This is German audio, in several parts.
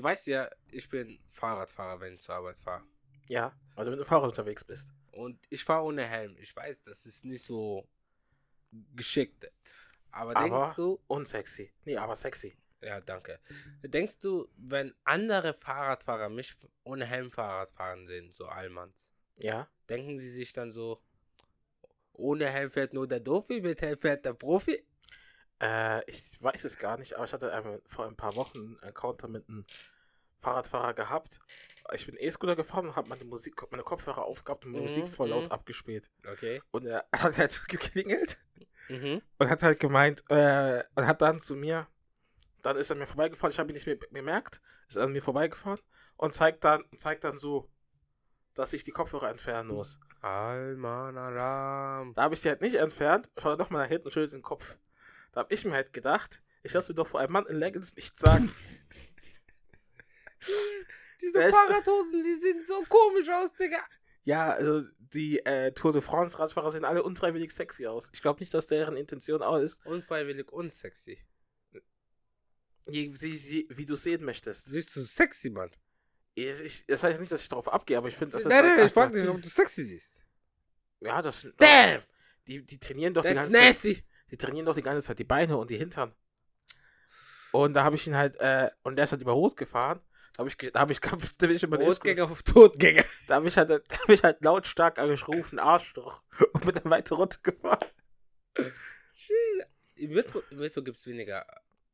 Du weißt ja, ich bin Fahrradfahrer, wenn ich zur Arbeit fahre. Ja, weil du mit dem Fahrrad unterwegs bist. Und ich fahre ohne Helm. Ich weiß, das ist nicht so geschickt. Aber, Aber- denkst du, Unsexy. Nee, aber sexy. ja, danke. Denkst du, wenn andere Fahrradfahrer mich ohne Helm Fahrrad fahren sehen, so Allmanns, Ja. denken sie sich dann so, ohne Helm fährt nur der Doofi, mit Helm fährt der Profi? Äh, ich weiß es gar nicht, aber ich hatte einmal vor ein paar Wochen einen Encounter mit einem Fahrradfahrer gehabt. Ich bin E-Scooter gefahren und habe meine Musik, meine Kopfhörer aufgehabt und meine Mhm, Musik voll laut mhm. abgespielt. Okay. Und er hat halt geklingelt Mhm. und hat halt gemeint, äh, und hat dann zu mir, dann ist er mir vorbeigefahren, ich habe ihn nicht mehr bemerkt, ist an mir vorbeigefahren und zeigt dann, zeigt dann so, dass ich die Kopfhörer entfernen muss. Alman Alarm. Da habe ich sie halt nicht entfernt, schaue nochmal nach hinten und schüttelt den Kopf. Da habe ich mir halt gedacht, ich lasse mir doch vor einem Mann in Leggings nichts sagen. Diese. Fahrradhosen, die sehen so komisch aus, Digga. Ja, also die äh, Tour de France Radfahrer sehen alle unfreiwillig sexy aus. Ich glaube nicht, dass deren Intention auch ist, Unfreiwillig und sexy. je, sie, wie du sehen möchtest. Siehst du sexy, Mann? Ich, ich, das heißt nicht, dass ich darauf abgehe, aber ich finde, das ist nein, halt nein, ich frag dich, ob du sexy siehst. Ja, das Damn! Die, die trainieren doch die That's ganze Zeit. nasty. Die trainieren doch die ganze Zeit die Beine und die Hintern. Und da habe ich ihn halt, äh, und der ist halt über Rot gefahren. Da habe ich, da habe ich, da bin ich über den Rotgänger auf Totgänger. Da habe ich, halt, da hab ich halt lautstark angerufen, Arschloch. Und bin dann weiter runtergefahren. Im Metro, im Metro gibt es weniger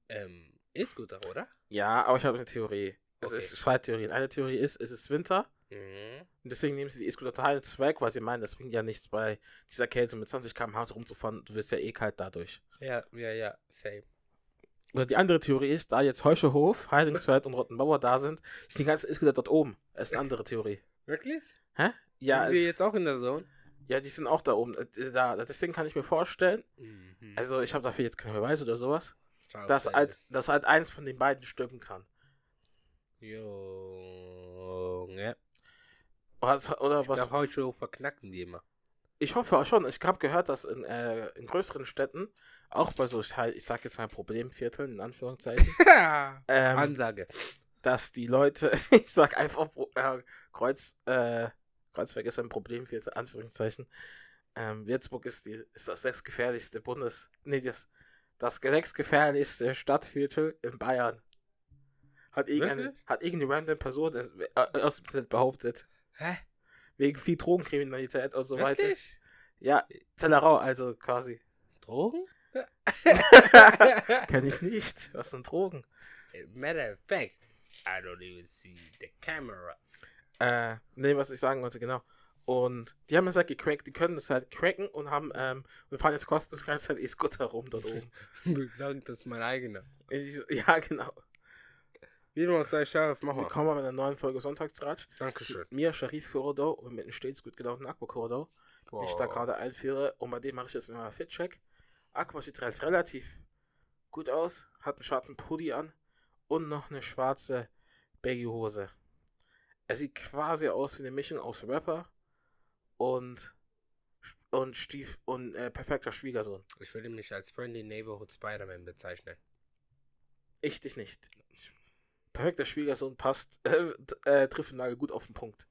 ähm, E-Scooter, oder? Ja, aber ich habe eine Theorie. Es Okay. ist zwei Theorien. Eine Theorie ist, es ist Winter. Mhm. Und deswegen nehmen sie die E-Scooter total weg, weil sie meinen, das bringt ja nichts bei dieser Kälte mit 20 km/h rumzufahren. Du wirst ja eh kalt dadurch. Ja, ja, ja, same. Oder die andere Theorie ist, da jetzt Heuschehof, Heilingsfeld und Rottenbauer da sind, ist die ganze E-Scooter dort oben. Das ist eine andere Theorie. Wirklich? Hä? Ja, Sind wir es, jetzt auch in der Zone? ja, die sind auch da oben. Äh, Da, deswegen kann ich mir vorstellen, Mhm. also ich habe dafür jetzt keine Beweise oder sowas, Ciao, dass halt, dass halt eins von den beiden stimmen kann. Junge. Was, oder Ich was? heute schon verknacken die immer. Ich hoffe auch schon. Ich habe gehört, dass in, äh, in größeren Städten, auch bei so, ich sag jetzt mal Problemvierteln, in Anführungszeichen, ähm, Ansage. dass die Leute, ich sag einfach äh, Kreuz, äh, Kreuzberg ist ein Problemviertel, Anführungszeichen. Ähm, Würzburg ist, die, ist das sechstgefährlichste Bundes, nee, das, das sechstgefährlichste Stadtviertel in Bayern. Hat irgendeine, hat irgendeine random Person äh, aus dem Internet behauptet. Hä? Wegen viel Drogenkriminalität und so weiter. Wirklich? Ja, Zellerau, also quasi. Drogen? Kenn ich nicht. Was sind Drogen? Matter of fact, I don't even see the camera. Äh, nee, was ich sagen wollte, genau. Und die haben es halt gecrackt, die können das halt cracken und haben, ähm, wir fahren jetzt kostenlos ganze Zeit E-Scooter rum dort oben. Ich sag, das ist mein eigener. Ich, ja, genau. Wie du sei scharf, mach mal. Willkommen bei einer neuen Folge Sonntagsratsch. Dankeschön. Mit mir, Sharif Korodo und mit einem stets gut gelaunten Aqua Korodo, den ich da gerade einführe. Und bei dem mache ich jetzt mal einen Fit-Check. Aqua sieht halt relativ gut aus, hat einen schwarzen Pulli an und noch eine schwarze Baggy-Hose. Er sieht quasi aus wie eine Mischung aus Rapper und und Stief und äh, perfekter Schwiegersohn. Ich würde mich als Friendly Neighborhood Spider-Man bezeichnen. Ich dich nicht. Perfekter Schwiegersohn passt, äh, äh, trifft den Nagel gut auf den Punkt.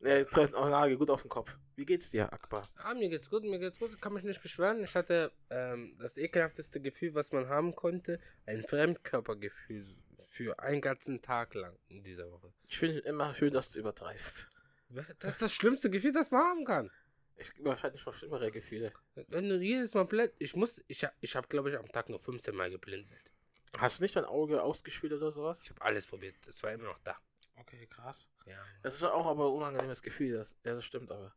Äh, trifft den Nagel gut auf den Kopf. Wie geht's dir, Akbar? Ah, mir geht's gut, mir geht's gut, ich kann mich nicht beschweren. Ich hatte ähm, das ekelhafteste Gefühl, was man haben konnte, ein Fremdkörpergefühl für einen ganzen Tag lang in dieser Woche. Ich finde immer schön, dass du übertreibst. Das ist das schlimmste Gefühl, das man haben kann. Ich wahrscheinlich noch schlimmere Gefühle. Wenn du jedes Mal blind, ich muss, ich ich hab, glaube ich, am Tag nur 15 Mal geblinzelt. Hast du nicht dein Auge ausgespielt oder sowas? Ich habe alles probiert, es war immer noch da. Okay, krass. Ja. Das ist auch aber ein unangenehmes Gefühl. Das, ja, das stimmt aber.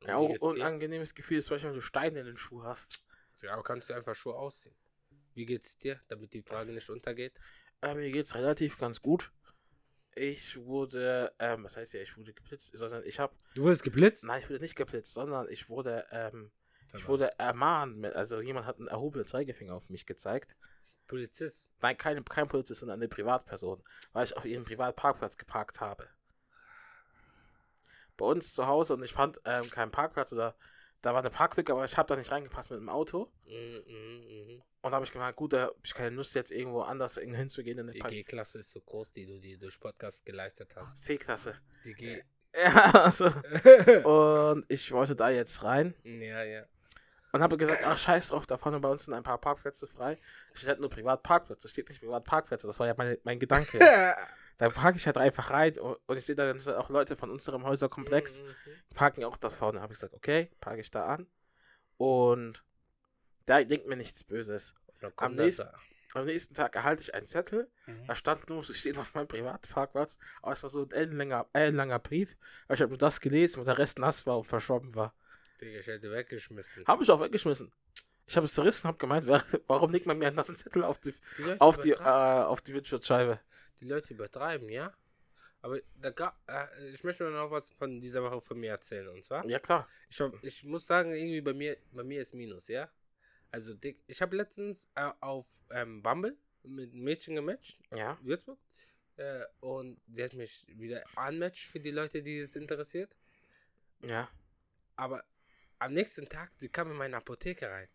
Und Ja, auch dir? unangenehmes Gefühl ist, zum Beispiel, wenn du Steine in den Schuh hast. Ja, aber kannst du einfach Schuhe ausziehen. Wie geht's dir, damit die Frage nicht untergeht? Äh, mir geht's relativ ganz gut. Ich wurde, ähm, was heißt ja, ich wurde geblitzt, sondern ich habe, Du wurdest geblitzt? nein, ich wurde nicht geblitzt, sondern ich wurde, ähm, ich wurde ermahnt, also jemand hat einen erhobenen Zeigefinger auf mich gezeigt. Polizist. Nein, keine, kein Polizist, sondern eine Privatperson, weil ich auf ihrem Privatparkplatz geparkt habe. Bei uns zu Hause und ich fand ähm, keinen Parkplatz oder da war eine Parklücke, aber ich habe da nicht reingepasst mit dem Auto. Mhm, mhm, mhm. Und da habe ich gemeint, gut, da habe ich keine Lust jetzt irgendwo anders hinzugehen in eine Die G-Klasse ist so groß, die du dir durch Podcast geleistet hast. C-Klasse. Die G. Ja, also. Und ich wollte da jetzt rein ja, ja. Und habe gesagt, ach scheiß drauf, da vorne bei uns sind ein paar Parkplätze frei. Ich hätte nur Privatparkplätze, steht nicht Privatparkplätze, das war ja meine, mein Gedanke. da parke ich halt einfach rein und, ich sehe da dann auch Leute von unserem Häuserkomplex, Mhm, parken auch da vorne. Habe ich gesagt, okay, parke ich da an. Und da denkt mir nichts Böses. Am nächsten-. Am nächsten Tag erhalte ich einen Zettel, Mhm. da stand nur, ich stehe auf meinem Privatparkplatz, aber es war so ein ellenlanger, ellenlanger Brief. Aber ich habe nur das gelesen, und der Rest nass war und verschwommen war. Digga, ich hätte weggeschmissen. Habe ich auch weggeschmissen. Ich habe es zerrissen und habe gemeint, warum legt man mir einen nassen Zettel auf die, Die auf die, äh, auf die Windschutzscheibe? die Leute übertreiben, ja? Aber da gab, äh, ich möchte noch was von dieser Woche von mir erzählen. Und zwar, Ja, klar. ich, hab, ich muss sagen, irgendwie bei mir, bei mir ist Minus, ja? Also, dick, ich habe letztens äh, auf ähm, Bumble mit einem Mädchen gematcht, Ja. Würzburg. Äh, und sie hat mich wieder unmatched für die Leute, die es interessiert. Ja. Aber am nächsten Tag, sie kam in meine Apotheke rein.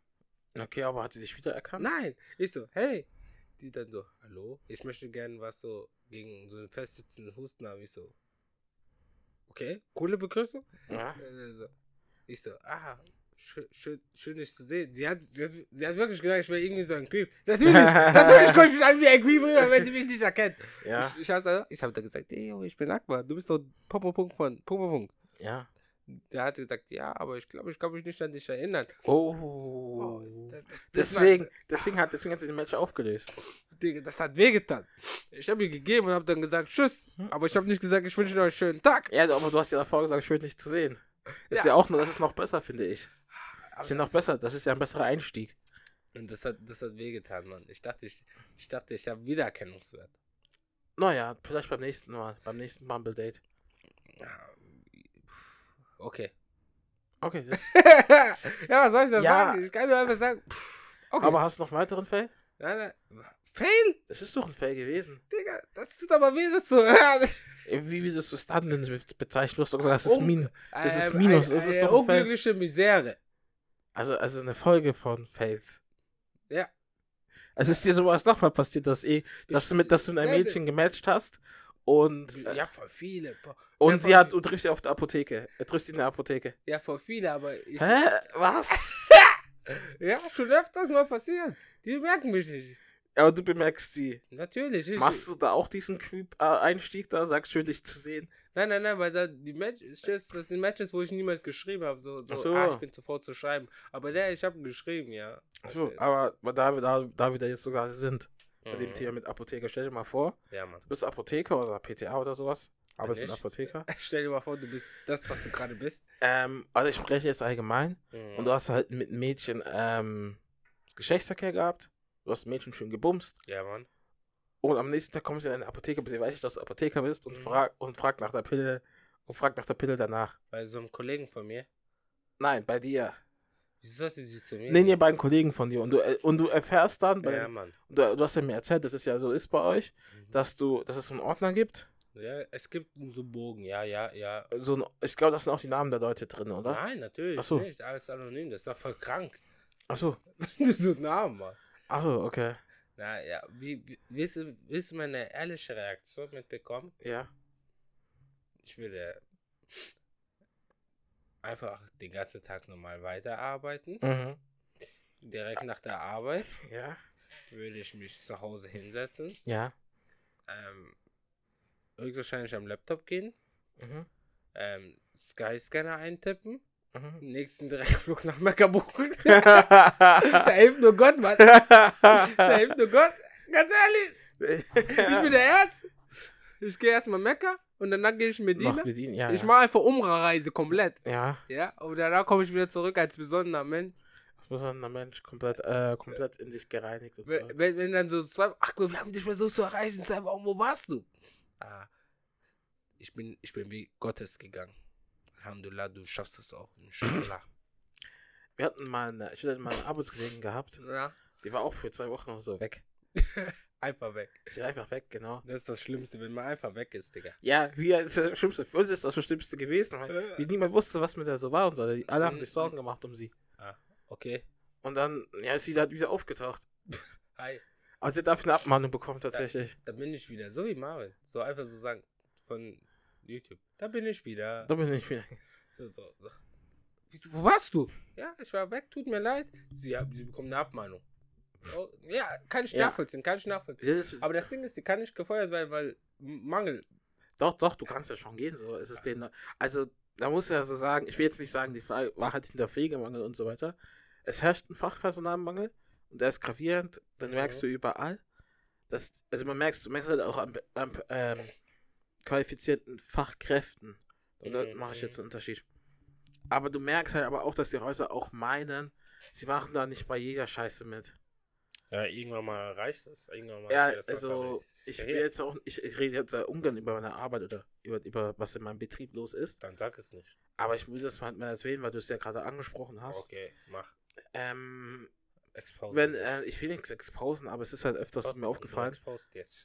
Okay, aber hat sie sich wieder erkannt? Nein, ich so, hey. Die dann so, hallo, ich möchte gerne was so gegen so einen festsitzenden Husten haben. Ich so, okay, coole Begrüßung. Ja. Ich so, ah, schön, schön, schön dich zu sehen. Sie hat, sie, hat, sie hat wirklich gesagt, ich wäre irgendwie so ein Creep. Natürlich, natürlich komme ich mich an wie ein Creep rüber, wenn sie mich nicht erkennt. Ja. Ich, ich habe hab da gesagt, ey, yo, ich bin Akbar, du bist doch Popo Punkt von Popo Punkt. Ja. Der hat gesagt, ja, aber ich glaube, ich kann mich nicht an dich erinnern. Oh. das- das- das Deswegen, war- deswegen, hat, deswegen hat sie den Match aufgelöst. Digga, das hat wehgetan. Ich habe ihr gegeben und habe dann gesagt, tschüss. Aber ich habe nicht gesagt, ich wünsche euch einen schönen Tag. Ja, aber du hast ja davor gesagt, schön dich zu sehen. Ist Ja. ja, auch nur, das ist noch besser, finde ich. Aber Ist ja noch das- besser, das ist ja ein besserer Einstieg. Und das hat, das hat wehgetan, Mann. Ich dachte, ich, ich dachte, ich habe Wiedererkennungswert. Naja, vielleicht beim nächsten Mal, beim nächsten Bumble Date. Okay. Okay, ja, was soll ich da Ja. sagen? Ich kann nur einfach sagen. pff, Okay. aber hast du noch einen weiteren Fail? nein, nein. Fail? Das ist doch ein Fail gewesen. Digga, das tut aber weh, das zu hören. Wie würdest du denn bezeichnen? Du hast gesagt, das ist Um- Min. Das ist Ähm, Minus, das ist doch unglückliche Misere. Also, also eine Folge von Fails. Ja. Also ist dir sowas nochmal passiert, dass eh, dass du mit, dass du mit einem Mädchen gematcht hast und, äh, Ja, voll viele. Und ja, sie hat, du triffst sie auf der Apotheke. Er trifft sie in der Apotheke. Ja, voll viele, aber ich. Hä? Was? Ja, schon öfters mal passiert. Die merken mich nicht. Aber du bemerkst sie. Natürlich. Ich, Machst du da auch diesen Creep-Einstieg da? Sagst schön, dich zu sehen. Nein, nein, nein, weil da die Matches, das sind Matches, wo ich niemals geschrieben habe. So, so, Ach so. ah, ich bin zuvor zu schreiben. Aber der, ich habe geschrieben, ja. Achso, aber da, da, da wir da jetzt sogar sind, bei dem Mhm. Thema mit Apotheker, stell dir mal vor, Ja, Mann. du bist Apotheker oder PTA oder sowas. Aber es ist ein? Apotheker. Stell dir mal vor, du bist das, was du gerade bist. Ähm, also ich spreche jetzt allgemein. Mhm. Und du hast halt mit Mädchen ähm, Geschlechtsverkehr gehabt. Du hast Mädchen schön gebumst. Ja, Mann. Und am nächsten Tag kommst du in eine Apotheke, bis sie weiß, dass du Apotheker bist und, Mhm. frag, und fragt nach der Pille und fragt nach der Pille danach. Bei so einem Kollegen von mir. Nein, bei dir. Wieso sollte sie zu mir? Nee, nee, bei einem Kollegen von dir. Und du, äh, und du erfährst dann, bei Ja, Mann. du, du hast ja mir erzählt, dass es ja so ist bei euch, Mhm. dass du, dass es so einen Ordner gibt. Ja, es gibt so Bogen, ja, ja, ja. So ein, ich glaube, da sind auch die Namen der Leute drin, oder? Nein, natürlich Ach so. nicht. Alles anonym. Das ist doch voll krank. Achso. du so Namen machst. Achso, okay. Na ja, wie, wie willst, du, willst du meine ehrliche Reaktion mitbekommen? Ja. Ich würde einfach den ganzen Tag normal weiterarbeiten. Mhm. Direkt nach der Arbeit Ja. würde ich mich zu Hause hinsetzen, Ja. ähm, höchstwahrscheinlich am Laptop gehen, Mhm. ähm, Skyscanner eintippen, Mhm. nächsten Direktflug nach Mekka buchen. da hilft nur Gott, Mann. Da hilft nur Gott. Ganz ehrlich, ich bin der Arzt. Ich gehe erstmal Mekka und danach gehe ich in Medina. Noch bedienen, ja. Ich mache einfach Umra-Reise komplett. Ja. Ja, und danach komme ich wieder zurück als besonderer Mensch. Man ein Mensch komplett, äh, komplett in sich gereinigt und so. Wenn, wenn, dann so zwei, ach, wir haben dich versucht zu erreichen, zwei Wochen, wo warst du? Ah, ich bin, ich bin wie Gottes gegangen. Alhamdulillah, du schaffst das auch, inshallah. Wir hatten mal eine, ich hatte mal eine Arbeitskollegin gehabt, ja. die war auch für zwei Wochen oder so weg. Einfach weg. Ist ja einfach weg, genau. Das ist das Schlimmste, wenn man einfach weg ist, Digga. Ja, wie das ist das Schlimmste. Für uns ist das das Schlimmste gewesen, weil wie niemand wusste, was mit der so war und so. Alle haben sich Sorgen gemacht um sie. Okay. Und dann, ja, ist sie halt wieder aufgetaucht. Hi. Aber sie hat dafür eine Abmahnung bekommen, tatsächlich. Da bin ich wieder. So wie Marvin. So einfach so sagen. Von YouTube. Da bin ich wieder. Da bin ich wieder. So, so, so. Wo warst du? Ja, ich war weg, tut mir leid. Sie, sie bekommen eine Abmahnung. Oh, ja, kann ich Ja. nachvollziehen, kann ich nachvollziehen. Das ist, Aber das Ding ist, die kann nicht gefeuert werden, weil Mangel. doch, doch, du kannst ja schon gehen, so ist es denen. Also, da muss ja so sagen, ich will jetzt nicht sagen, die war halt hinter Pflegemangel und so weiter. Es herrscht ein Fachpersonalmangel und der ist gravierend, dann Mhm. merkst du überall. Dass, also man merkst, du merkst halt auch am, am ähm, qualifizierten Fachkräften. Und da Mhm, mache ich mhm. jetzt einen Unterschied. Aber du merkst halt aber auch, dass die Häuser auch meinen, sie machen da nicht bei jeder Scheiße mit. Ja, irgendwann mal reicht das. Irgendwann mal Ja, also ich nicht. will jetzt auch, ich, ich rede jetzt ungern über meine Arbeit oder über, über was in meinem Betrieb los ist. Dann sag es nicht. Aber ich will das mal mal erwähnen, weil du es ja gerade angesprochen hast. Okay, mach. Ähm, Expose. wenn, äh, ich will nichts exposen, aber es ist halt öfters mir aufgefallen,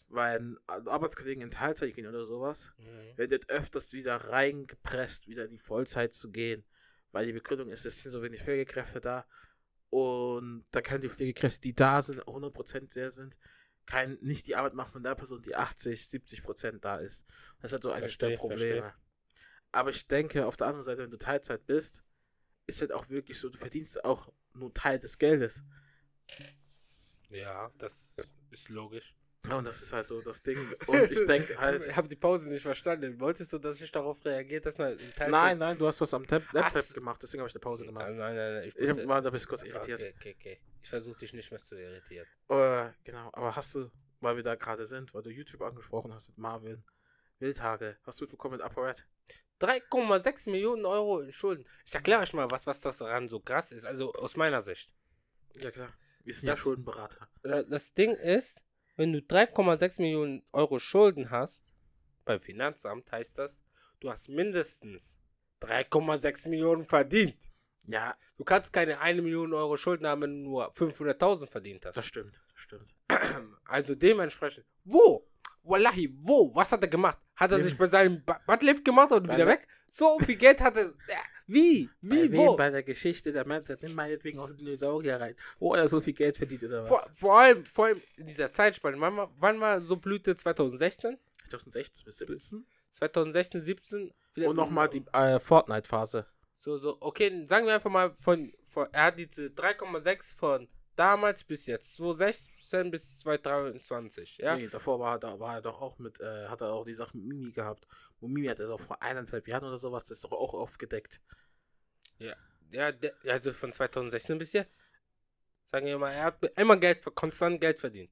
weil Arbeitskollegen in Teilzeit gehen oder sowas, Mhm. werden jetzt öfters wieder reingepresst, wieder in die Vollzeit zu gehen, weil die Begründung ist, es sind so wenig Pflegekräfte da und da können die Pflegekräfte, die da sind, 100% sehr sind, kein, nicht die Arbeit machen von der Person, die 80, 70% da ist. Das ist halt so eines der Probleme. verstehe. Aber ich denke, auf der anderen Seite, wenn du Teilzeit bist, ist halt auch wirklich so, du verdienst auch nur Teil des Geldes. Ja, das ist logisch. Ja, und das ist halt so das Ding. Und ich denke halt, Ich habe die Pause nicht verstanden. Wolltest du, dass ich darauf reagiere, dass man nein, nein, du hast was am Laptop gemacht, deswegen habe ich eine Pause gemacht. Nein, nein, nein. Ich, Ich war da bist kurz irritiert. Okay, okay, okay. Ich versuche dich nicht mehr zu irritieren. Äh, genau, aber hast du, weil wir da gerade sind, weil du YouTube angesprochen hast mit Marvin, Wildtage, hast du mitbekommen mit ApoRed? 3,6 Millionen Euro in Schulden. Ich erkläre euch mal, was, was das daran so krass ist. Also aus meiner Sicht. Ja klar, wir sind ja Das- Schuldenberater. Äh, Das Ding ist, wenn du 3,6 Millionen Euro Schulden hast, beim Finanzamt heißt das, du hast mindestens 3,6 Millionen verdient. Ja, Du kannst keine 1 Million Euro Schulden haben, wenn du nur 500.000 verdient hast. das stimmt, das stimmt. Also dementsprechend, wo? Wallahi, wo? Was hat er gemacht? Hat er sich bei seinem Buttlift gemacht und wieder weg? So viel Geld hat er. Wie? Wie? Bei wem bei der Geschichte der Menschheit, nimm meinetwegen auch Dinosaurier rein, wo er so viel Geld verdient oder was? Vor, vor, allem, vor allem in dieser Zeitspanne. Wann war, wann war so Blüte 2016? 2016 bis 17. 2016, 17? Vielleicht- Und nochmal die äh, Fortnite-Phase. So, so, okay, sagen wir einfach mal von, von er hat diese 3,6 von damals bis jetzt, 2016 bis 2023, ja? Nee, davor war, da war er doch auch mit, äh, hat er auch die Sache mit Mimi gehabt. Und Mimi hat er doch vor eineinhalb Jahren oder sowas, das ist doch auch aufgedeckt. Ja, der, also von 2016 bis jetzt. Sagen wir mal, er hat immer Geld, konstant Geld verdient.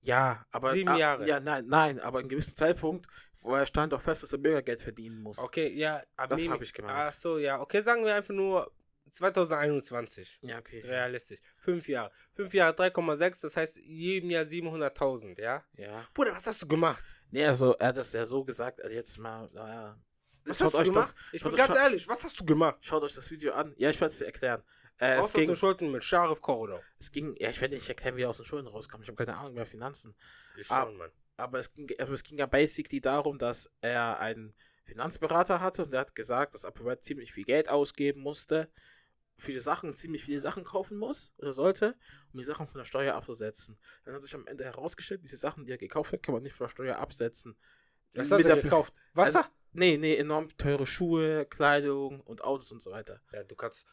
Ja, aber. Sieben ah, Jahre. Ja, nein, nein, aber in gewissen Zeitpunkt, wo er stand doch fest, dass er Bürgergeld verdienen muss. Okay, ja, aber. Das hab ich gemeint. Ach so, ja, okay, sagen wir einfach nur 2021. Ja, okay. Realistisch. Fünf Jahre. Fünf Jahre 3,6, das heißt jedem Jahr 700.000, ja? Ja. Bruder, was hast du gemacht? Nee, also, er hat das ja so gesagt, also jetzt mal, naja. Was Schaut hast du euch gemacht? das, ich bin ganz ehrlich, was hast du gemacht? schaut euch das Video an. Ja, ich werde es dir erklären. Äh, es, ging, du Schulden mit Scharif Korridor. es ging, ja, ich werde nicht erklären, wie er aus den Schulden rauskam. Ich habe keine Ahnung mehr Finanzen. Ich Ah, schon, Mann. Aber es ging, also es ging ja basically darum, dass er einen Finanzberater hatte und der hat gesagt, dass ApoRed ziemlich viel Geld ausgeben musste, viele Sachen, ziemlich viele Sachen kaufen muss oder sollte, um die Sachen von der Steuer abzusetzen. Dann hat sich am Ende herausgestellt, diese Sachen, die er gekauft hat, kann man nicht von der Steuer absetzen. Was hat Mit er gekauft? Wasser? Also, nee, nee, enorm teure Schuhe, Kleidung und Autos und so weiter. ja, du kannst.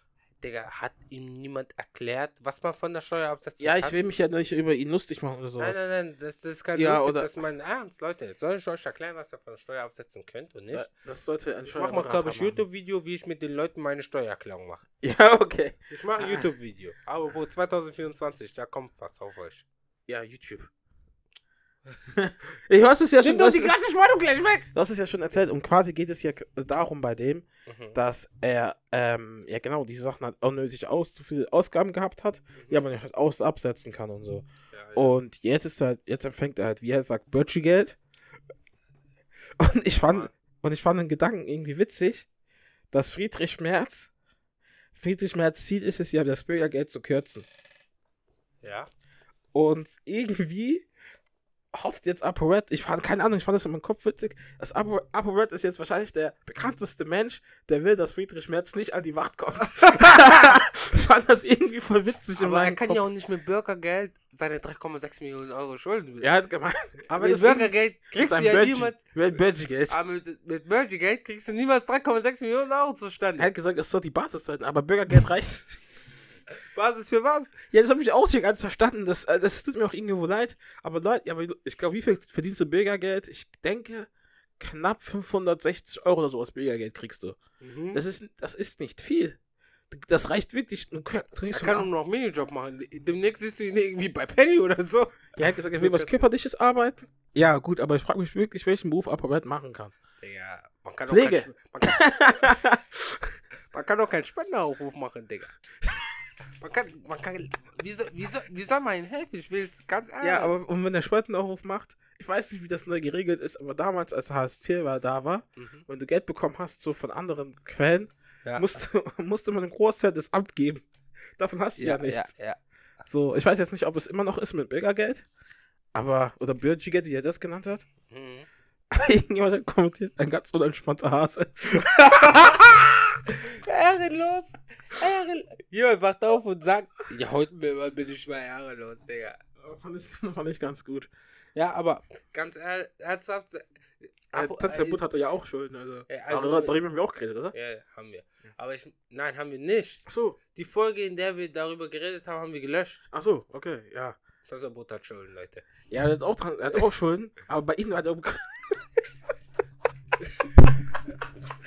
Digga, hat ihm niemand erklärt, was man von der Steuer absetzen Ja, ich will mich ja nicht über ihn lustig machen oder Nein, sowas. nein, nein, das, das ist kein Ja, lustig, oder- das ist mein Ernst, Leute. Soll ich euch erklären, was ihr von der Steuer absetzen könnt und nicht? Äh, Das sollte ein ich mach mal, glaube ich. YouTube-Video, wie ich mit den Leuten meine Steuererklärung mache. Ja, okay. Ich mache ein. YouTube-Video. Aber wo 2024, da kommt was auf euch. Ja, YouTube. ich hast es ja schon, Nimm doch die ganze Spannung gleich weg! du hast es ja schon erzählt und quasi geht es ja k- darum bei dem, Mhm. dass er, ähm, ja genau, diese Sachen hat unnötig aus, zu viele Ausgaben gehabt hat, die aber nicht aus absetzen kann und so. Ja, ja. Und jetzt ist er halt, jetzt empfängt er halt, wie er sagt, Bötschi-Geld. Und ich fand, und ich fand den Gedanken irgendwie witzig, dass Friedrich Merz, Friedrich Merz Ziel ist es ja, das Bürgergeld zu kürzen. ja. Und irgendwie hofft jetzt ApoRed, ich fand, keine Ahnung, ich fand das in meinem Kopf witzig, dass Apo, ApoRed ist jetzt wahrscheinlich der bekannteste Mensch, der will, dass Friedrich Merz nicht an die Wacht kommt. ich fand das irgendwie voll witzig in Aber er meinem kann Kopf. ja auch nicht mit Bürgergeld seine 3,6 Millionen Euro Schulden. Er hat gemeint, aber mit das Bürgergeld kriegst du ja Budget- niemals. Budget- Budgetgeld. Aber mit, mit Bürgergeld kriegst du niemals 3,6 Millionen Euro zustande. Er hat gesagt, es soll die Basis sein, aber Bürgergeld reicht. Basis für was? Ja, das habe ich auch nicht ganz verstanden. Das, äh, das tut mir auch irgendwo leid. Aber Leute, aber ich glaube, wie viel verdienst du Bürgergeld? Ich denke, knapp 560 Euro oder sowas Bürgergeld kriegst du. Mhm. Das ist, das ist nicht viel. Das reicht wirklich. Du kriegst Er kann einen nur noch Minijob machen. Demnächst siehst du ihn irgendwie bei Penny oder so. Ja, er hat gesagt, er will was Körperliches arbeiten. Ja, gut, aber ich frage mich wirklich, welchen Beruf Apparat machen kann. Digga, man kann Pflege. Auch kein, man, kann, man kann auch keinen Spenderaufruf machen, Digga. Man kann, man kann, wie soll, wie soll, wie soll man ihm helfen? Ich will es ganz ehrlich. Ja, aber und wenn der Spendenaufruf macht, ich weiß nicht, wie das neu geregelt ist, aber damals, als Hartz IV war, da war, Mhm. wenn du Geld bekommen hast, so von anderen Quellen, Ja. musste, musste man einen Großteil des Amt geben. Davon hast du ja, ja, nichts. ja, ja. So, ich weiß jetzt nicht, ob es immer noch ist mit Bürgergeld, aber, oder Bürgergeld, wie er das genannt hat. Mhm. Irgendjemand hat kommentiert, ein ganz unentspannter Hase. Ehrenlos. Ehrenlos. Jemand macht auf und sagt, ja, heute bitte ich mal ehrenlos, Digga. fand, ich, fand ich ganz gut. Ja, aber ganz ehrlich, ernsthaft. Äh, äh, Butt hatte ja auch Schulden, also. Ja, also- darüber, darüber haben wir auch geredet, oder? Ja, haben wir. Aber ich, nein, haben wir nicht. Ach so, Die Folge, in der wir darüber geredet haben, haben wir gelöscht. ach so, okay, ja. Das ist hat Schulden, Leute. Ja, er hat auch, er hat auch Schulden, aber bei ihm war der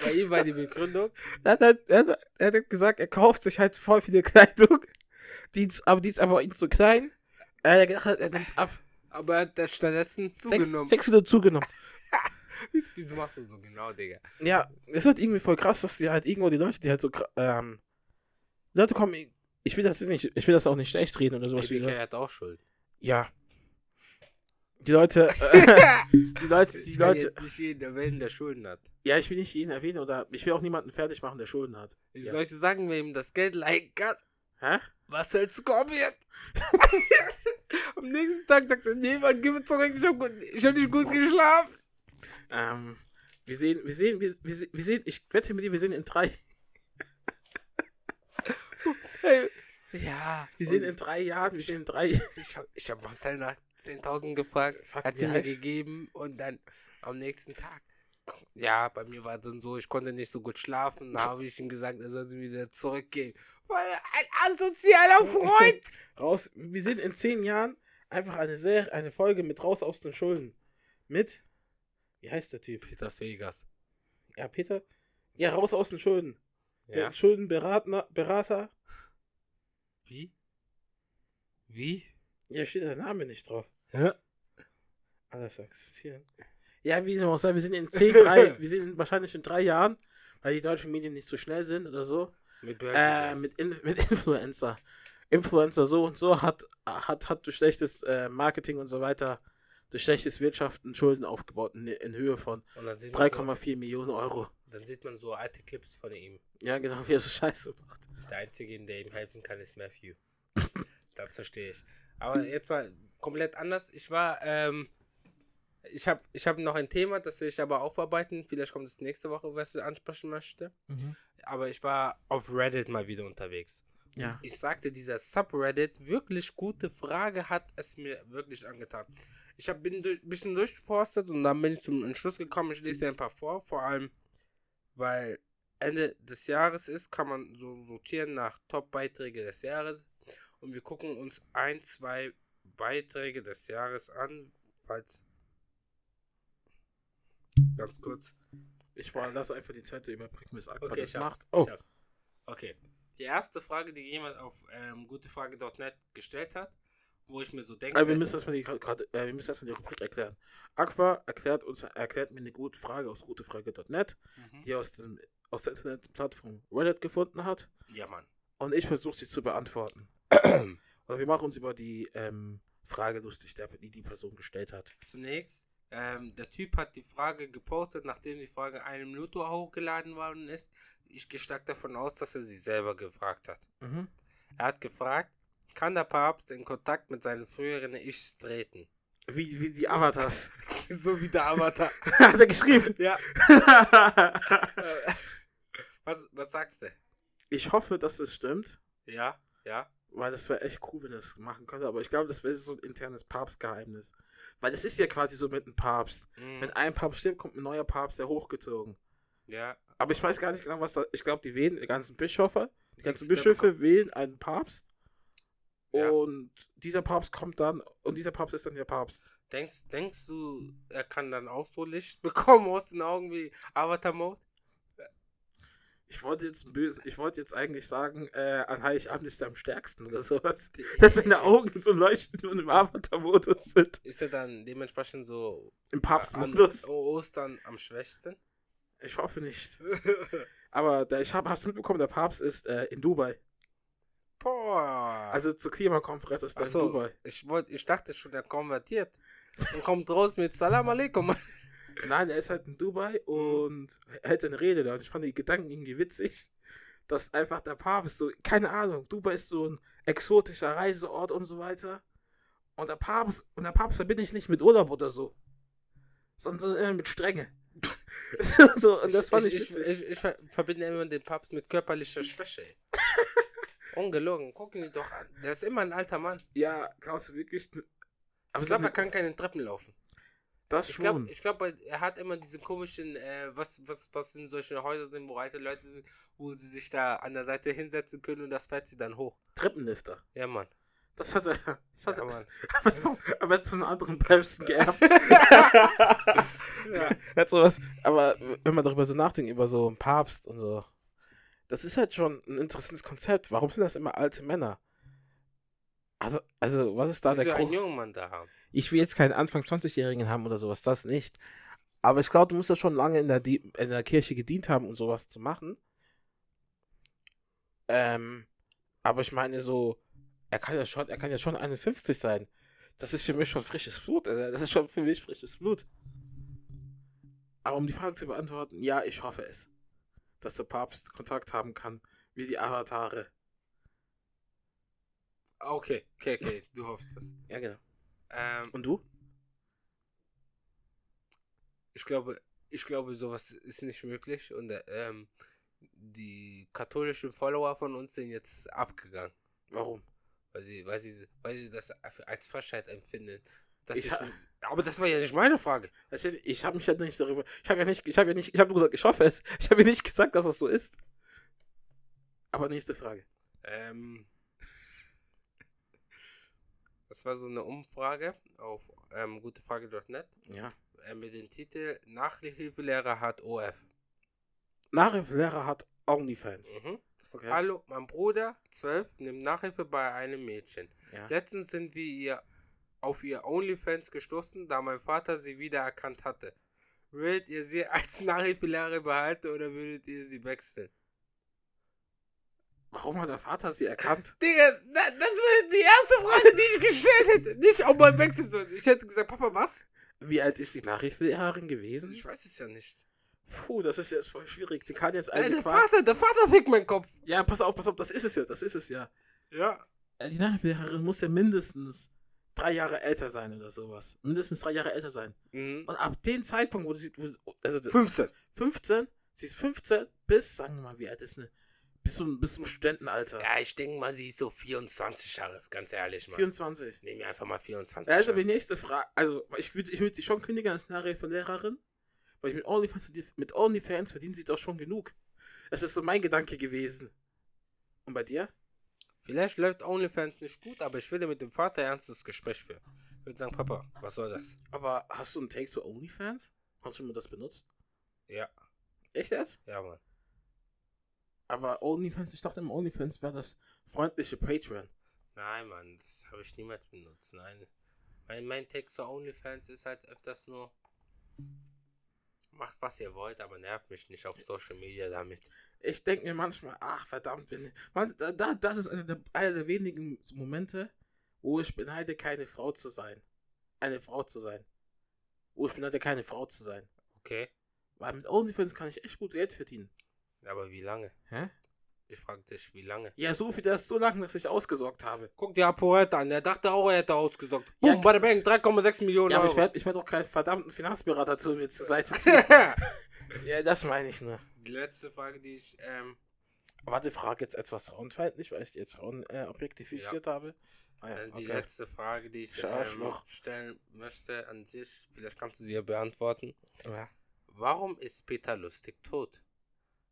Bei ihm war die Begründung. er hat, halt- er, hat, er hat gesagt, er kauft sich halt voll viele Kleidung, die, aber die ist aber ihm zu klein. Er hat gedacht, er nimmt ab. Aber er hat stattdessen zugenommen. sechs Kilo zugenommen. Wieso- machst du so genau, Digga? Ja, es halt irgendwie voll krass, dass die halt irgendwo die Leute, die halt so, ähm, Leute kommen, ich will das jetzt nicht, ich will das auch nicht schlecht reden oder sowas wie, ABK hat auch Schulden. ja. Die Leute, äh, die Leute, die Ich kann Leute, jetzt nicht jeden erwähnen, der Schulden hat. ja, ich will nicht jeden erwähnen oder ich will auch niemanden fertig machen, der Schulden hat. Ich Ja. soll ich dir sagen, wer ihm das Geld leihen kann? Hä? Marcel Scorpion. Am nächsten Tag sagt er, nee, Mann, gib mir zurück, ich hab, gut, ich hab nicht gut geschlafen. Ähm, wir sehen, wir sehen, wir, wir, wir sehen, ich wette mit dir, wir sehen in drei, Hey. Ja, wir sehen in drei Jahren, wir sehen in drei, ich hab, ich hab Marcel nach 10.000 gefragt, Fuck, hat sie mir heißt- gegeben und dann am nächsten Tag. Ja, bei mir war es dann so, ich konnte nicht so gut schlafen, da habe ich ihm gesagt, er soll sie wieder zurückgeben. Weil ein asozialer Freund. raus, wir sehen in zehn Jahren einfach eine Serie, eine Folge mit raus aus den Schulden. Mit, wie heißt der Typ? Peter Vegas. Ja, Peter? Ja, raus aus den Schulden. Ja. Schuldenberater, Berater. Wie? Wie? Ja, steht der Name nicht drauf. Ja. Alles akzeptieren. Ja, wie dem auch sei, wir sind in zehn, drei, wir sind wahrscheinlich in drei Jahren, weil die deutschen Medien nicht so schnell sind oder so. Mit Äh, mit, in, mit Influencer. Influencer so und so hat, hat, hat durch schlechtes äh, Marketing und so weiter, durch schlechtes Wirtschaften Schulden aufgebaut in, in Höhe von Und dann sieht, man so, 3,4 Millionen Euro. dann sieht man so alte Clips von ihm. Ja, genau, wie er so scheiße macht. Der Einzige, der ihm helfen kann, ist Matthew. Dazu stehe ich. Aber jetzt mal komplett anders. Ich war, ähm, ich habe ich hab noch ein Thema, das will ich aber aufarbeiten. Vielleicht kommt es nächste Woche, was ich ansprechen möchte. Aber ich war auf Reddit mal wieder unterwegs. Ja. Ich sagte, dieser Subreddit, wirklich gute Frage, hat es mir wirklich angetan. Ich hab, bin ein bisschen durchforstet und dann bin ich zum Entschluss gekommen, ich lese dir ein paar vor, vor allem, weil Ende des Jahres ist, kann man so sortieren nach Top-Beiträge des Jahres und wir gucken uns ein, zwei Beiträge des Jahres an, falls ganz kurz. Ich war, lass einfach die Zeit überbrücken, bis Akbar Okay, das macht. Oh. Okay. Die erste Frage, die jemand auf ähm, gutefrage.net gestellt hat, wo ich mir so denke, äh, wir müssen erstmal die, äh, wir müssen erstmal die Rubrik erklären. Akbar erklärt uns, erklärt mir eine gute Frage aus gutefrage.net, Mhm. die er aus, dem, aus der Internetplattform Reddit gefunden hat. ja, Mann. Und ich versuche sie zu beantworten. Oder wir machen uns über die ähm, Frage lustig, die die Person gestellt hat. Zunächst, ähm, der Typ hat die Frage gepostet, nachdem die Frage eine Minute hochgeladen worden ist. Ich gehe stark davon aus, dass er sie selber gefragt hat. Mhm. Er hat gefragt, kann der Papst in Kontakt mit seinen früheren Ichs treten? Wie, wie die Avatars. so wie der Avatar. Hat er geschrieben. ja. was, was sagst du? ich hoffe, dass es stimmt, Ja, ja. Weil das wäre echt cool, wenn er das machen könnte. Aber ich glaube, das wäre so ein internes Papstgeheimnis. Weil es ist ja quasi so mit einem Papst. Mhm. Wenn ein Papst stirbt, kommt ein neuer Papst, der hochgezogen. Ja. Aber ich weiß gar nicht genau, was da. Ich glaube, die wählen die ganzen Bischöfe. Die ganzen Bischöfe wählen einen Papst. Ja. Und dieser Papst kommt dann. Und dieser Papst ist dann der Papst. Denkst, denkst du, er kann dann auch so Licht bekommen aus den Augen wie Avatar-Mode? Ich wollte jetzt böse, ich wollte jetzt eigentlich sagen, äh, an Heiligabend ist er am stärksten oder sowas. Dass seine Augen so leuchten und im Avatar-Modus sind. Ist er dann dementsprechend so Im an Papstmodus. Ostern am schwächsten? Ich hoffe nicht. Aber der, ich hab, hast du mitbekommen, der Papst ist äh, in Dubai. Boah. Also zur Klimakonferenz ist er in Achso, Dubai. ich, wollt, ich dachte schon, er konvertiert. Und kommt raus mit Salam Aleikum. Nein, er ist halt in Dubai und er hält seine Rede da. Und ich fand die Gedanken irgendwie witzig, dass einfach der Papst so, keine Ahnung, Dubai ist so ein exotischer Reiseort und so weiter. Und der Papst, und der Papst verbinde ich nicht mit Urlaub oder so. Sondern immer mit Strenge. so, und das fand ich, ich, witzig. ich, ich, ver- verbinde immer den Papst mit körperlicher Schwäche. Ungelogen, guck ihn doch an. Der ist immer ein alter Mann. ja, glaubst du wirklich? Aber Ich glaube, er kann keine Treppen laufen. Das Ich schon. glaube, ich glaub, er hat immer diese komischen, äh, was, was, was in solchen Häusern sind, wo alte Leute sind, wo sie sich da an der Seite hinsetzen können und das fährt sie dann hoch. Treppenlifter. Ja, Mann. Das hat er. Das hat Ja, er aber er so einen anderen Päpsten geerbt. Ja. Hat sowas. Aber wenn man darüber so nachdenkt, über so einen Papst und so, das ist halt schon ein interessantes Konzept. Warum sind das immer alte Männer? Also, also was ist da der Grund? jungen Mann da haben. Ich will jetzt keinen Anfang 20-Jährigen haben oder sowas, das nicht. Aber ich glaube, du musst ja schon lange in der, Di in der Kirche gedient haben, um sowas zu machen. Ähm, aber ich meine so, er kann ja schon, er kann ja schon 51 sein. Das ist für mich schon frisches Blut. Das ist schon für mich frisches Blut. Aber um die Frage zu beantworten, ja, ich hoffe es. Dass der Papst Kontakt haben kann, wie die Avatare. Okay, okay, okay, du hoffst das. Ja, genau. Ähm, Und du? ich glaube, ich glaube, sowas ist nicht möglich und äh, ähm, die katholischen Follower von uns sind jetzt abgegangen, Warum? weil sie, weil sie, weil sie das als Frechheit empfinden. Ich ich, aber das war ja nicht meine Frage. Das Ich habe mich ja nicht darüber. Ich habe ja nicht. Ich habe ja nicht. Ich habe nur gesagt, ich hoffe es. Ich habe ja nicht gesagt, dass das so ist. Aber nächste Frage. Ähm, das war so eine Umfrage auf ähm, gutefrage.net Ja. äh, mit dem Titel Nachhilfelehrer hat OF. Nachhilfelehrer hat OnlyFans. Mhm. Okay. Hallo, mein Bruder, 12, nimmt Nachhilfe bei einem Mädchen. Ja. Letztens sind wir ihr auf ihr OnlyFans gestoßen, da mein Vater sie wiedererkannt hatte. Würdet ihr sie als Nachhilfelehrer behalten oder würdet ihr sie wechseln? Warum hat der Vater sie erkannt? Digga, das wäre die erste Frage, die ich gestellt hätte. Nicht, ob man wechseln soll. Ich hätte gesagt, Papa, was? Wie alt ist die Nachhilfelehrerin gewesen? Ich weiß es ja nicht. Puh, das ist jetzt voll schwierig. Die kann jetzt also der. Vater, der Vater fickt meinen Kopf. Ja, pass auf, pass auf, das ist es ja, das ist es ja. Ja. Äh, Die Nachhilfelehrerin muss ja mindestens drei Jahre älter sein oder sowas. Mindestens drei Jahre älter sein. Mhm. Und ab dem Zeitpunkt, wo sie, also 15. 15, sie ist 15 bis, sagen wir mal, wie alt ist eine? Bis zum, bis zum Studentenalter. Ja, ich denke mal, sie ist so 24 Jahre, ganz ehrlich, Mann. 24. Nehmen wir einfach mal 24 Ja, ist aber Jahre. die nächste Frage. Also, ich würde ich würd sie schon kündigen als Nachhilfelehrerin. Weil ich mit OnlyFans, mit OnlyFans verdienen sie doch schon genug. Das ist so mein Gedanke gewesen. Und bei dir? Vielleicht läuft OnlyFans nicht gut, aber ich würde mit dem Vater ernstes Gespräch führen. Ich würde sagen, Papa, was soll das? Aber hast du einen Take zu OnlyFans? Hast du schon mal das benutzt? Ja, Echt jetzt? ja, Mann. Aber OnlyFans, ich dachte im OnlyFans wäre das freundliche Patreon. Nein, Mann, das habe ich niemals benutzt. Nein. Mein, mein Text zu OnlyFans ist halt öfters nur. Macht was ihr wollt, aber nervt mich nicht auf Social Media damit. Ich denke mir manchmal, ach verdammt, bin man, da, da, das ist einer der, einer der wenigen Momente, wo ich beneide, keine Frau zu sein. Eine Frau zu sein. Wo ich beneide, keine Frau zu sein. Okay, Weil mit OnlyFans kann ich echt gut Geld verdienen. Aber wie lange? Hä? Ich frage dich, wie lange? Ja, so viel, der ist so lange, dass ich ausgesorgt habe. Guck dir ApoRed an, der dachte auch, er hätte ausgesorgt. Ja, Boom, bada bang, 3,6 Millionen Ja, aber ich Euro. werde ich werd auch keinen verdammten Finanzberater zu mir zur Seite ziehen. ja, das meine ich nur. die letzte Frage, die ich, ähm, Warte, frage jetzt etwas frauenfeindlich, weil ich die jetzt Frauen äh, objektifiziert habe. Ah, ja, äh, die okay. letzte Frage, die ich ähm, stellen möchte an dich, vielleicht kannst du sie ja beantworten. Ja. Warum ist Peter Lustig tot?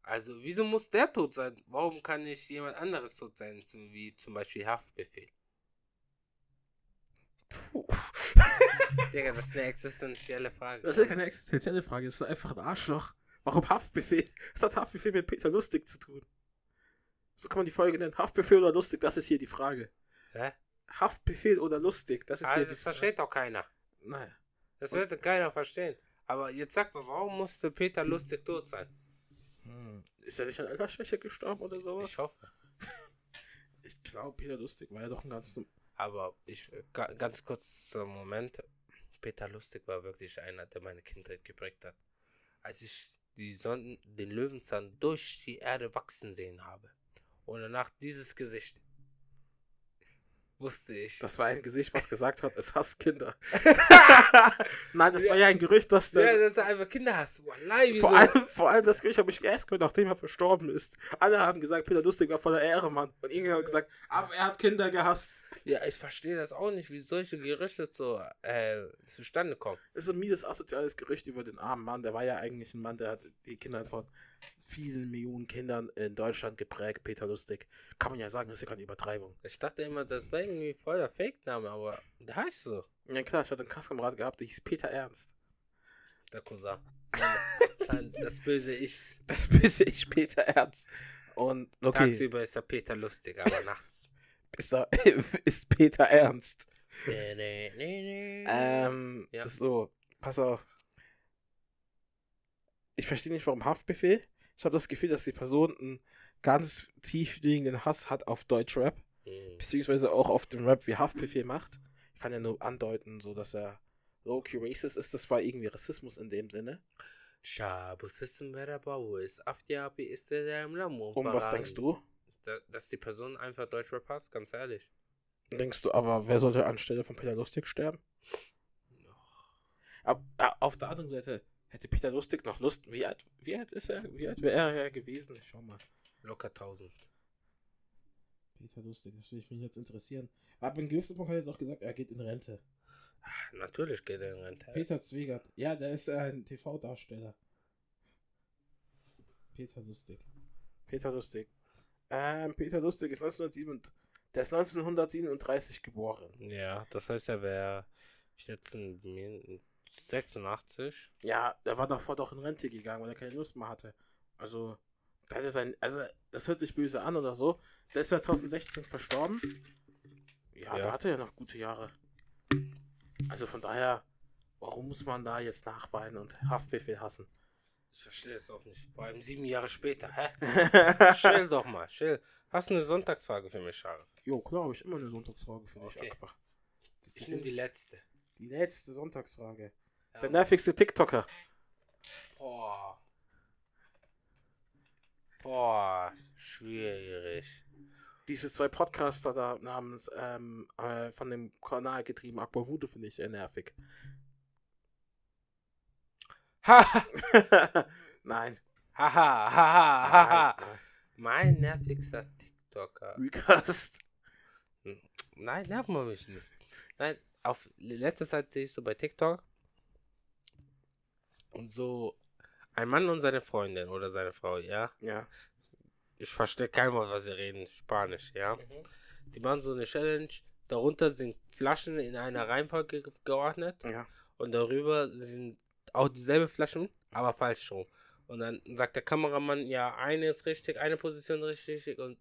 Also, wieso muss der tot sein? Warum kann nicht jemand anderes tot sein, so wie zum Beispiel Haftbefehl? Puh. Digga, das ist eine existenzielle Frage. Das ist ja keine existenzielle Frage, das ist einfach ein Arschloch. Warum Haftbefehl? Was hat Haftbefehl mit Peter Lustig zu tun? So kann man die Folge nennen. Haftbefehl oder Lustig, das ist hier die Frage. Hä? Haftbefehl oder Lustig, das ist Ah, hier die das Frage. versteht doch keiner. Naja. Das wird keiner verstehen. Aber jetzt sag mal, warum musste Peter Lustig tot sein? Hm. Ist er nicht an Altersschwäche gestorben oder sowas? Ich hoffe. Ich glaube, Peter Lustig war ja doch ein ganz. Aber ich, ga- ganz kurz zum Moment. Peter Lustig war wirklich einer, der meine Kindheit geprägt hat. Als ich die Sonnen, den Löwenzahn durch die Erde wachsen sehen habe. Und danach dieses Gesicht. Wusste ich. Das war ein Gesicht, was gesagt hat, es hasst Kinder. Nein, das war ja ein Gerücht, dass der. ja, dass er einfach Kinder hast. Wallahi, vor, allem, vor allem das Gerücht habe ich erst gehört, nachdem er verstorben ist. Alle haben gesagt, Peter Lustig war voller Ehre, Mann. Und irgendjemand hat gesagt, aber er hat Kinder gehasst. Ja, ich verstehe das auch nicht, wie solche Gerüchte so äh, zustande kommen. Das ist ein mieses, asoziales Gerücht über den armen Mann. Der war ja eigentlich ein Mann, der hat die Kinder von vielen Millionen Kindern in Deutschland geprägt. Peter Lustig. Kann man ja sagen, das ist ja keine Übertreibung. Ich dachte immer, das wäre irgendwie voll der Fake-Name, aber der heißt so, Ja klar, ich hatte einen Kasskamerad gehabt, der hieß Peter Ernst. der Cousin. Das böse Ich. Das böse ich Peter Ernst. Und okay, Tagsüber ist der Peter lustig, aber nachts. ist, da, ist Peter Ernst. nee, nee, nee, nee. Ähm, Ja. so, pass auf. Ich verstehe nicht, warum Haftbefehl. Ich habe das Gefühl, dass die Person einen ganz tief liegenden Hass hat auf Deutschrap, Hm. beziehungsweise auch auf den Rap, wie Haftbefehl macht. Ich kann ja nur andeuten, so dass er low-key racist ist. Das war irgendwie Rassismus in dem Sinne. Schabusism Verabau ist Afdiabi ist der der im Lamu. Und was denkst du? Da, dass die Person einfach Deutschrap passt, ganz ehrlich. Denkst du aber, wer sollte anstelle von Peter Lustig sterben? Äh, auf der anderen Seite hätte Peter Lustig noch Lust. Wie alt, wie alt ist er? Wie alt wäre er gewesen? Ich schau mal. Locker 1000. Peter Lustig, das würde mich jetzt interessieren. Aber ab einem gewissen Punkt hat er doch gesagt, er geht in Rente. Ach, natürlich geht er in Rente. Peter Zwegert. Ja, der ist äh, ein TV-Darsteller. Peter Lustig. Peter Lustig. Ähm, Peter Lustig ist 1937, der ist 1937 geboren. Ja, das heißt, er wäre jetzt in 86. Ja, der war davor doch in Rente gegangen, weil er keine Lust mehr hatte. Also, da hätte sein, also, das hört sich böse an oder so. Der ist ja 2016 verstorben. Ja, Ja. der hatte ja noch gute Jahre. Also von daher, warum muss man da jetzt nachweinen und Haftbefehl hassen? Ich verstehe es auch nicht. Vor allem sieben Jahre später. Hä? Chill doch mal, chill. Hast du eine Sonntagsfrage für mich, Scharf? jo, klar, habe ich immer eine Sonntagsfrage für dich, Okay. Akbar. Ich nehme die letzte. Die letzte Sonntagsfrage. Ja. Der nervigste TikToker. Boah. Boah, schwierig. Diese zwei Podcaster da namens ähm, äh, von dem Kanal getrieben Akbar Wude finde ich sehr nervig. Ha! Nein. Haha, haha, haha. Mein nervigster TikToker. Recast. Nein, nervt man mich nicht. Nein, auf letzter Zeit sehe ich so bei TikTok so ein Mann und seine Freundin oder seine Frau, ja. Ja. Ich verstehe kein Wort, was sie reden, Spanisch, ja. Die machen so eine Challenge. Darunter sind Flaschen in einer Reihenfolge ge- geordnet Ja. und darüber sind auch dieselbe Flaschen, aber falsch rum. Und dann sagt der Kameramann, ja, eine ist richtig, eine Position ist richtig und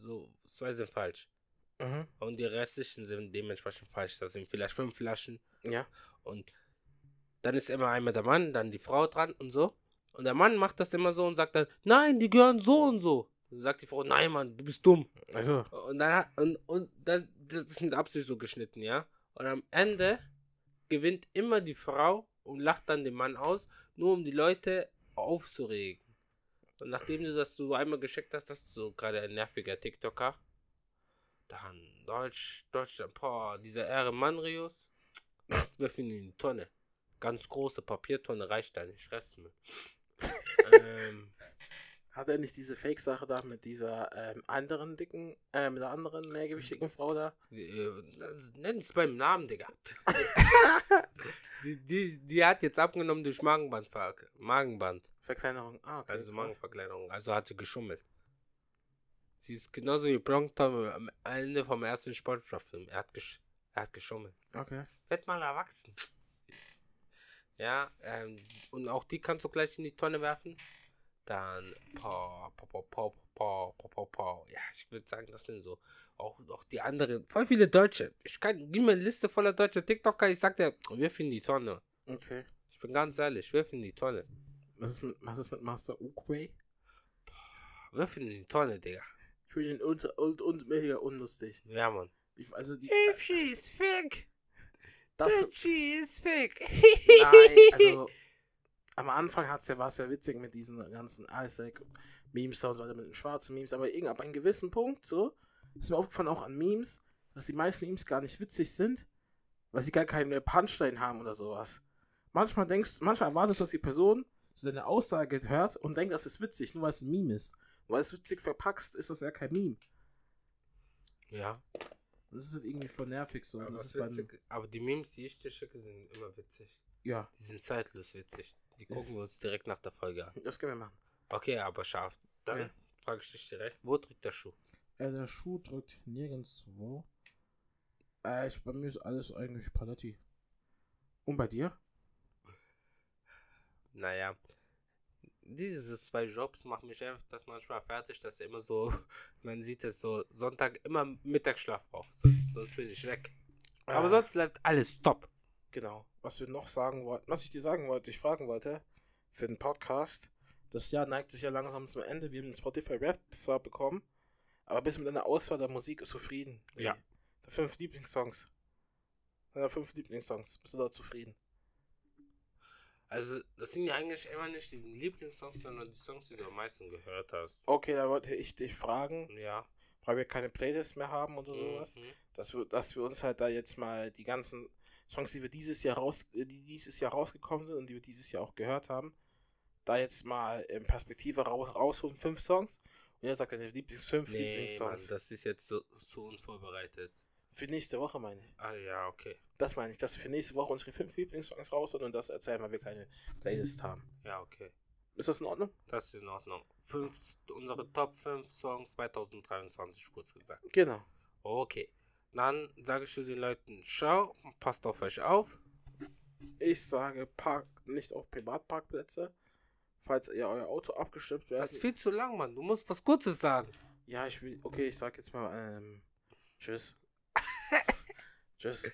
so zwei sind falsch. Mhm. Und die restlichen sind dementsprechend falsch. Das sind vielleicht fünf Flaschen. Ja. Und dann ist immer einmal der Mann, dann die Frau dran und so. Und der Mann macht das immer so und sagt dann, nein, die gehören so und so. Dann sagt die Frau, nein, Mann, du bist dumm. Also. Und dann und, und dann, das ist mit Absicht so geschnitten, ja. Und am Ende gewinnt immer die Frau und lacht dann den Mann aus, nur um die Leute aufzuregen. Und nachdem du das so einmal geschickt hast, dass du so gerade ein nerviger TikToker. Dann Deutsch, Deutschland, boah, dieser Ehre Manrius. Wirf ihn in die Tonne. Ganz große Papiertonne reicht da nicht. Restmüll. ähm, Hat er nicht diese Fake-Sache da mit dieser ähm, anderen dicken, äh, mit der anderen mehrgewichtigen Frau da? äh, nenn es beim Namen, Digga. die, die, die hat jetzt abgenommen durch Magenband. Magenband. Verkleinerung. Ah, okay. Also krass. Magenverkleidung. Also hat sie geschummelt. Sie ist genauso wie Bronktom am Ende vom ersten Sportstraffilm. Er hat, gesch er hat geschummelt. Okay. Werd mal erwachsen. Ja, ähm, und auch die kannst du gleich in die Tonne werfen. Dann, pow, pow, pow, pow, pow, pow, pow. Ja, ich würde sagen, das sind so auch, auch die anderen. Voll viele Deutsche. Ich kann, gib mir eine Liste voller deutscher TikToker. Ich sag dir, wirf in die Tonne. Okay. Ich bin ganz ehrlich, wir finden die Tonne. Was ist mit, was ist mit Master Ukwe? Wir finden die Tonne, Digga. Ich finde ihn und, und, und mega unlustig. Ja, Mann. Ich, also die, If she's fake. Das, then she is fake. nein, also. Am Anfang hat's ja, war es ja witzig mit diesen ganzen Isaac-Memes und so weiter, mit den schwarzen Memes, aber irgend ab einem gewissen Punkt, so, ist mir aufgefallen auch an Memes, dass die meisten Memes gar nicht witzig sind, weil sie gar keine Punchline haben oder sowas. Manchmal denkst, manchmal erwartest du, dass die Person so deine Aussage hört und denkt, das ist witzig, nur weil es ein Meme ist. Und weil es witzig verpackst, ist das ja kein Meme. ja. Das ist halt irgendwie voll nervig so. Aber, witzig. aber die Memes, die ich dir schicke, sind immer witzig. ja, Die sind zeitlos witzig. Die gucken wir uns direkt nach der Folge an. das können wir machen. Okay, aber scharf. Dann Ja. frage ich dich direkt, wo drückt der Schuh? Äh, der Schuh drückt nirgendwo. Äh, ich, bei mir ist alles eigentlich Paletti. Und bei dir? Naja, diese zwei Jobs machen mich einfach das manchmal fertig, dass immer so, man sieht es so, Sonntag immer Mittagsschlaf braucht. Sonst, sonst bin ich weg. Aber Äh, sonst läuft alles top. Genau. Was wir noch sagen wollten, was ich dir sagen wollte, ich fragen wollte, für den Podcast. Das Jahr neigt sich ja langsam zum Ende. Wir haben den Spotify Rap zwar bekommen, aber bist mit einer Auswahl der Musik zufrieden. Ja. Der fünf Lieblingssongs. Deiner fünf Lieblingssongs. Bist du da zufrieden? Also, das sind ja eigentlich immer nicht die Lieblingssongs, sondern die Songs, die du am meisten gehört hast. Okay, da wollte ich dich fragen, Ja. weil wir keine Playlist mehr haben oder sowas. Mhm. dass wir, dass wir uns halt da jetzt mal die ganzen Songs, die wir dieses Jahr raus, die dieses Jahr rausgekommen sind und die wir dieses Jahr auch gehört haben, da jetzt mal in Perspektive raus, rausholen, fünf Songs. Und er sagt deine Lieblings fünf Nee, Mann, Lieblingssongs. das ist jetzt so, so unvorbereitet. Für nächste Woche meine ich. Ah, ja, okay. Das meine ich, dass wir für nächste Woche unsere fünf Lieblingssongs rausholen und das erzählen, weil wir keine Playlist haben. Ja, okay. Ist das in Ordnung? Das ist in Ordnung. Fünf, unsere Top 5 Songs 2023, kurz gesagt. Genau. Okay. Dann sage ich zu den Leuten, ciao, passt auf euch auf. Ich sage, parkt nicht auf Privatparkplätze, falls ihr euer Auto abgestimmt Das ist werdet. viel zu lang, Mann. Du musst was Kurzes sagen. Ja, ich will, okay, ich sag jetzt mal, ähm, tschüss. Just